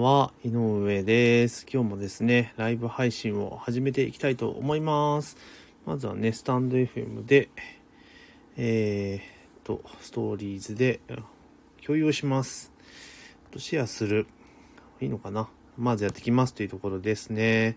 は、井上です。今日もですね、ライブ配信を始めていきたいと思います。まずはね、スタンド FM で、えー、と、ストーリーズで共有します。シェアする。いいのかな？まずやってきますというところですね。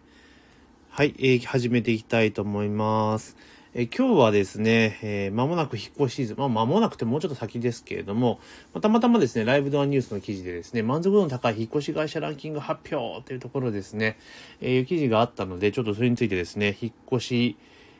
はい、えー、始めていきたいと思います。え今日はですね、えー、間もなく引っ越しシーズン、まあ間もなくてもうちょっと先ですけれども、またまたまですね、ライブドアニュースの記事でですね、満足度の高い引っ越し会社ランキング発表というところですね、えー、いう記事があったので、ちょっとそれについてですね、引っ越し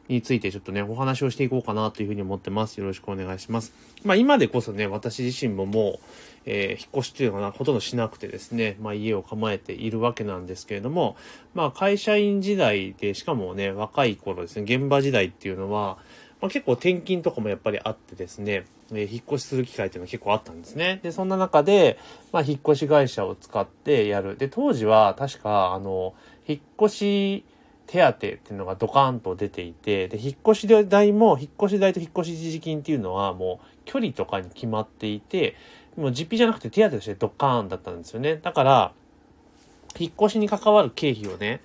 についてちょっとね、お話をしていこうかなというふうに思ってます。よろしくお願いします。まあ今でこそね、私自身ももう、えー、引っ越しっていうのはほとんどしなくてですね、まあ家を構えているわけなんですけれども、まあ会社員時代で、しかもね、若い頃ですね、現場時代っていうのは、まあ、結構転勤とかもやっぱりあってですね、えー、引っ越しする機会っていうのは結構あったんですね。で、そんな中で、まあ、引っ越し会社を使ってやる。で、当時は確か、あの、引っ越し手当っていうのがドカーンと出ていて、で、引っ越し代も、引っ越し代と引っ越し一時金っていうのはもう距離とかに決まっていて、もう実費じゃなくて手当としてドカーンだったんですよね。だから、引っ越しに関わる経費をね、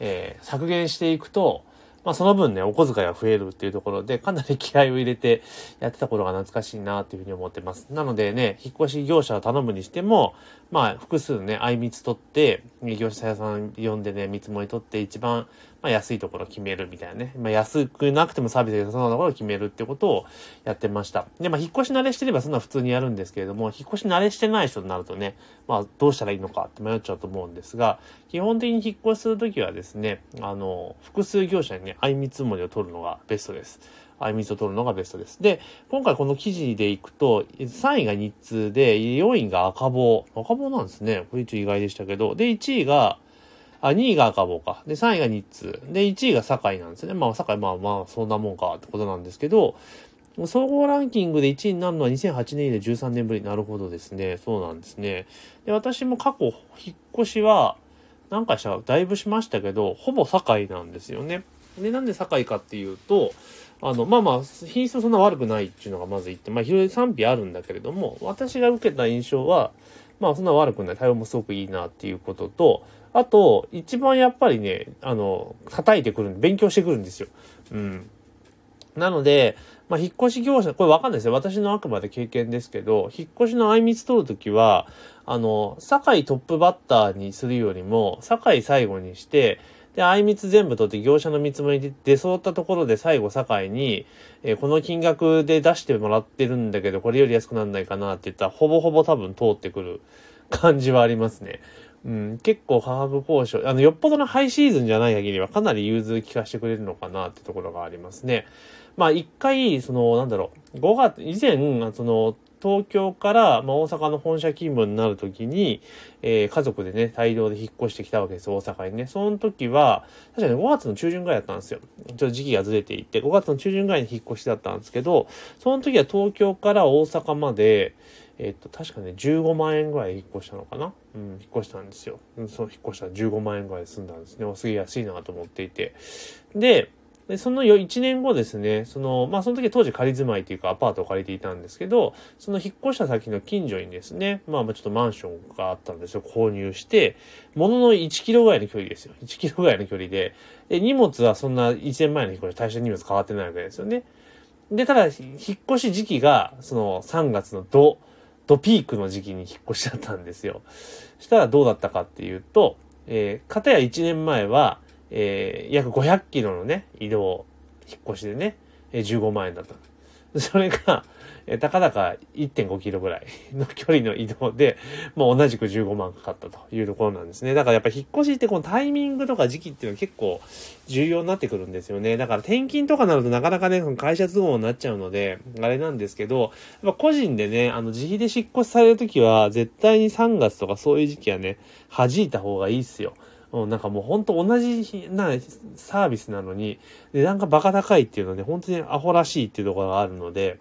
えー、削減していくと、まあその分ね、お小遣いが増えるっていうところで、かなり気合を入れてやってた頃が懐かしいなっていうふうに思ってます。なのでね、引っ越し業者を頼むにしても、まあ複数ね、相密取って、業者さん呼んでね、見積もり取って一番まあ、安いところを決めるみたいなね。まあ、安くなくてもサービスが良さそうなところを決めるってことをやってました。で、まあ、引っ越し慣れしてればそんな普通にやるんですけれども、引っ越し慣れしてない人になるとね、まあ、どうしたらいいのかって迷っちゃうと思うんですが、基本的に引っ越しするときはですね、あの、複数業者にね、相見積もりを取るのがベストです。相見を取るのがベストです。で、今回この記事でいくと、3位が日通で、4位が赤棒。赤棒なんですね。これ一応意外でしたけど。で、1位が、あ、2位が赤棒か。で、3位が日通。で、1位が堺なんですね。まあ、堺、まあまあ、そんなもんかってことなんですけど、総合ランキングで1位になるのは2008年以来13年ぶり。なるほどですね。そうなんですね。で、私も過去、引っ越しは、何回したかだいぶしましたけど、ほぼ堺なんですよね。で、なんで堺かっていうと、あの、まあまあ、品質そんな悪くないっていうのがまず言って、まあ、広い賛否あるんだけれども、私が受けた印象は、まあ、そんな悪くない。対応もすごくいいなっていうことと、あと、一番やっぱりね、あの、叩いてくる、勉強してくるんですよ。うん。なので、まあ、引っ越し業者、これわかんないですよ。私のあくまで経験ですけど、引っ越しの相密取るときは、あの、堺トップバッターにするよりも、堺最後にして、で、相密全部取って業者の見積もりで出そうったところで最後堺に、えー、この金額で出してもらってるんだけど、これより安くなんないかなって言ったら、ほぼほぼ多分通ってくる感じはありますね。うん、結構価格交渉、あの、よっぽどのハイシーズンじゃない限りはかなり融通聞かせてくれるのかなってところがありますね。まあ、一回、その、なんだろう、5月、以前、その、東京から、まあ、大阪の本社勤務になるときに、えー、家族でね、大量で引っ越してきたわけです、大阪にね。その時は、確かに5月の中旬ぐらいだったんですよ。ちょっと時期がずれていて、5月の中旬ぐらいに引っ越しだったんですけど、その時は東京から大阪まで、えっと、確かね、15万円ぐらい引っ越したのかな？うん、引っ越したんですよ。そう、引っ越したら15万円ぐらいで済んだんですね。すげえ安いなと思っていて。で、で、その1年後ですね、その、まあ、その時当時仮住まいというかアパートを借りていたんですけど、その引っ越した先の近所にですね、まあ、ちょっとマンションがあったんですよ、購入して、ものの1キロぐらいの距離ですよ。1キロぐらいの距離で、で、荷物はそんな1年前の引っ越し、大した荷物変わってないわけですよね。で、ただ、引っ越し時期が、その3月の土、ドピークの時期に引っ越しちゃったんですよ。したらどうだったかっていうと、えー、片や1年前は、えー、約500キロのね、移動、引っ越しでね、えー、15万円だった。それが、えー、たかだか1.5キロぐらいの距離の移動で、もう同じく15万かかったというところなんですね。だからやっぱ引っ越しってこのタイミングとか時期っていうのは結構重要になってくるんですよね。だから転勤とかなるとなかなかね、会社都合になっちゃうので、あれなんですけど、やっぱ個人でね、あの自費で引っ越しされるときは、絶対に3月とかそういう時期はね、弾いた方がいいっすよ。うん、なんかもうほんと同じなサービスなのに、値段がバカ高いっていうのはね、本当にアホらしいっていうところがあるので、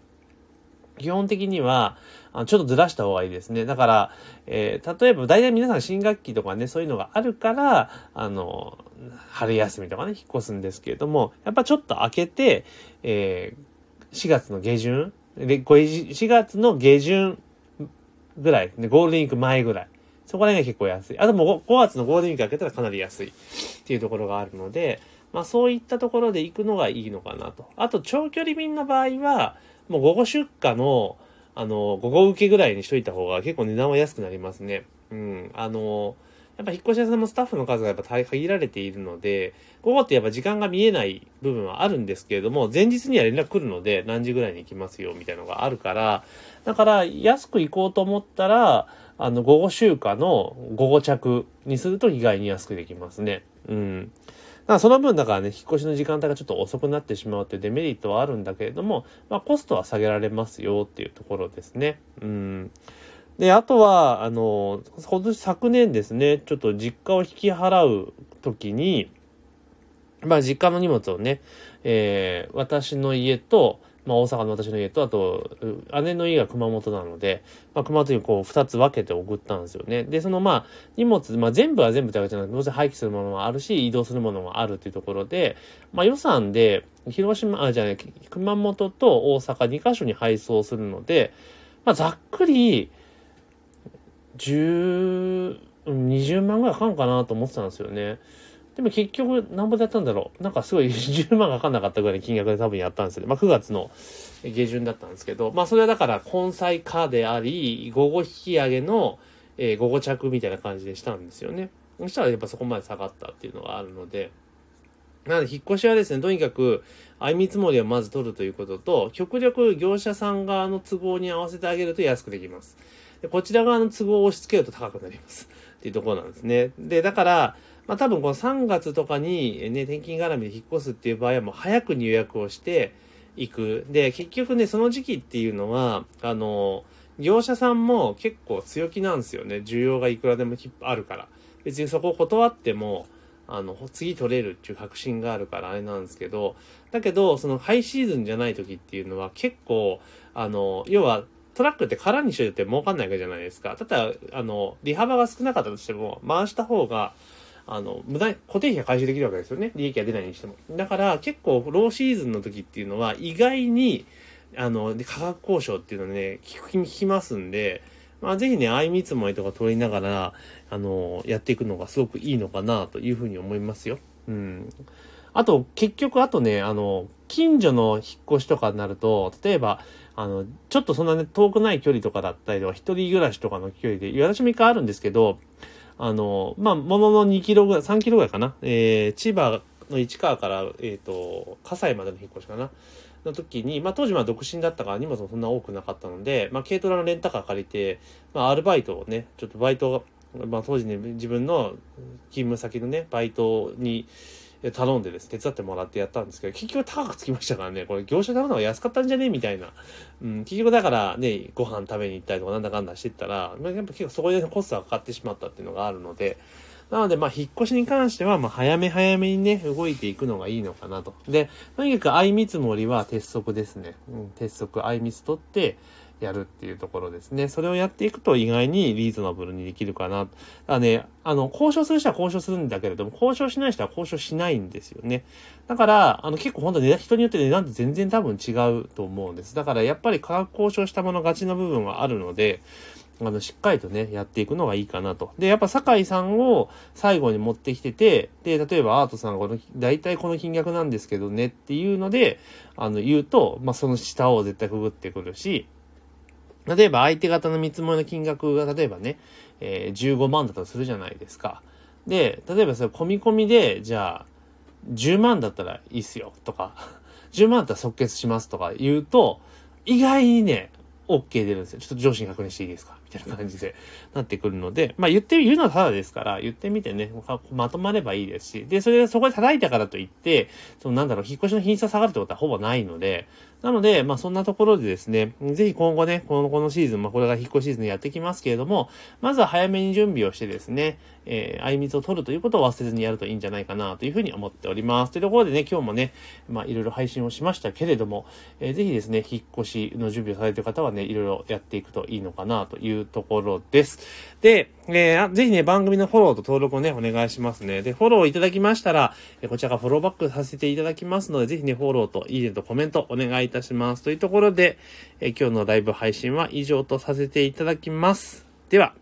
基本的には、あちょっとずらした方がいいですね。だから、えー、例えば大体皆さん新学期とかね、そういうのがあるから、あの、春休みとかね、引っ越すんですけれども、やっぱちょっと開けて、えー、4月の下旬、で、4月の下旬ぐらい、ね、ゴールデンウィーク前ぐらい。そこら辺が結構安い。あともう 5, 月のゴールデンウィーク開けたらかなり安いっていうところがあるので、まあそういったところで行くのがいいのかなと。あと長距離便の場合は、もう午後出荷の、あの、午後受けぐらいにしといた方が結構値段は安くなりますね。うん。あの、やっぱ引っ越し屋さんもスタッフの数がやっぱ限られているので、午後ってやっぱ時間が見えない部分はあるんですけれども、前日には連絡来るので何時ぐらいに行きますよみたいなのがあるから、だから安く行こうと思ったら、あの、午後集荷の午後着にすると意外に安くできますね。うん。だからその分だからね、引っ越しの時間帯がちょっと遅くなってしまうっていうデメリットはあるんだけれども、まあコストは下げられますよっていうところですね。うん。で、あとは、あの、今年昨年ですね、ちょっと実家を引き払う時に、まあ実家の荷物をね、えー、私の家と、まあ大阪の私の家と、あと、姉の家が熊本なので、まあ熊本にこう二つ分けて送ったんですよね。で、そのまあ荷物、まあ全部は全部ってわけじゃなくて、どうせ廃棄するものもあるし、移動するものもあるっていうところで、まあ予算で、広島、あ、じゃあね、熊本と大阪2カ所に配送するので、まあざっくり、10、20万ぐらいかかんかなと思ってたんですよね。でも結局、なんぼでやったんだろう。なんかすごい 10万かかんなかったぐらいの金額で多分やったんですよね。まあ9月の下旬だったんですけど、まあそれはだから根菜化であり、午後引き上げの、えー、午後着みたいな感じでしたんですよね。そしたらやっぱそこまで下がったっていうのがあるので、なので引っ越しはですね、とにかく、相見積もりをまず取るということと、極力業者さん側の都合に合わせてあげると安くできます。でこちら側の都合を押し付けると高くなります。っていうところなんですね。で、だから、まあ多分この3月とかにね、転勤絡みで引っ越すっていう場合はもう早く入約をしていく。で、結局ね、その時期っていうのは、あの、業者さんも結構強気なんですよね。需要がいくらでもあるから。別にそこを断っても、あの、次取れるっていう確信があるからあれなんですけど、だけど、そのハイシーズンじゃない時っていうのは結構、あの、要はトラックって空にしといて儲かんないわけじゃないですか。ただ、あの、利幅が少なかったとしても、回した方が、あの、無駄に固定費が回収できるわけですよね。利益が出ないにしても。だから結構ローシーズンの時っていうのは意外に、あの、価格交渉っていうのね、聞く、聞きますんで、まあぜひね、相見積もりとか取りながら、あの、やっていくのがすごくいいのかなというふうに思いますよ。うん。あと、結局、あとね、あの、近所の引っ越しとかになると、例えば、あの、ちょっとそんなね、遠くない距離とかだったりとか、一人暮らしとかの距離で、私も一回あるんですけど、あの、まあ、ものの2キロぐらい、3キロぐらいかな。えー、千葉の市川から、えっ、ー、と、葛西までの引っ越しかな。の時に、まあ、当時ま独身だったから荷物もそんな多くなかったので、まあ、軽トラのレンタカー借りて、まあ、アルバイトをね、ちょっとバイトまあ、当時ね、自分の勤務先のね、バイトに、頼んでです、手伝ってもらってやったんですけど、結局高くつきましたからね、これ業者頼むのが安かったんじゃねみたいな。うん、結局だからね、ご飯食べに行ったりとかなんだかんだしてったら、まあ、やっぱ結構そこでコストがかかってしまったっていうのがあるので、なので、まあ、引っ越しに関しては、まあ、早め早めにね、動いていくのがいいのかなと。で、とにかく相見積もりは鉄則ですね。うん、鉄則、相見積取って、やるっていうところですね。それをやっていくと意外にリーズナブルにできるかな。だね、あの、交渉する人は交渉するんだけれども、交渉しない人は交渉しないんですよね。だから、あの、結構本当に人によって値段って全然多分違うと思うんです。だからやっぱり価格交渉したもの勝ちの部分はあるので、あの、しっかりとね、やっていくのがいいかなと。で、やっぱ酒井さんを最後に持ってきてて、で、例えばアートさんがこの、大体この金額なんですけどねっていうので、あの、言うと、まあ、その下を絶対くぐってくるし、例えば相手方の見積もりの金額が例えばね、えー、15万だとするじゃないですか。で、例えばそれ込み込みで、じゃあ、10万だったらいいっすよとか、10万だったら即決しますとか言うと、意外にね、OK 出るんですよ。ちょっと上司に確認していいですか？みたいな感じでなってくるので、まあ言って、言うのはただですから、言ってみてね、まとまればいいですし、で、それでそこで叩いたからといって、そのなんだろう、引っ越しの品質が下がるってことはほぼないので、なので、まあそんなところでですね、ぜひ今後ね、この、このシーズン、まあこれが引っ越しシーズンやってきますけれども、まずは早めに準備をしてですね、えー、あいみつを取るということを忘れずにやるといいんじゃないかなというふうに思っております。というところでね、今日もね、まあいろいろ配信をしましたけれども、えー、ぜひですね、引っ越しの準備をされている方はね、いろいろやっていくといいのかなといういうところです。で、えー、ぜひね、番組のフォローと登録をね、お願いしますね。で、フォローいただきましたら、えこちらがフォローバックさせていただきますので、ぜひね、フォローといいねとコメントお願いいたします。というところで、え今日のライブ配信は以上とさせていただきます。では、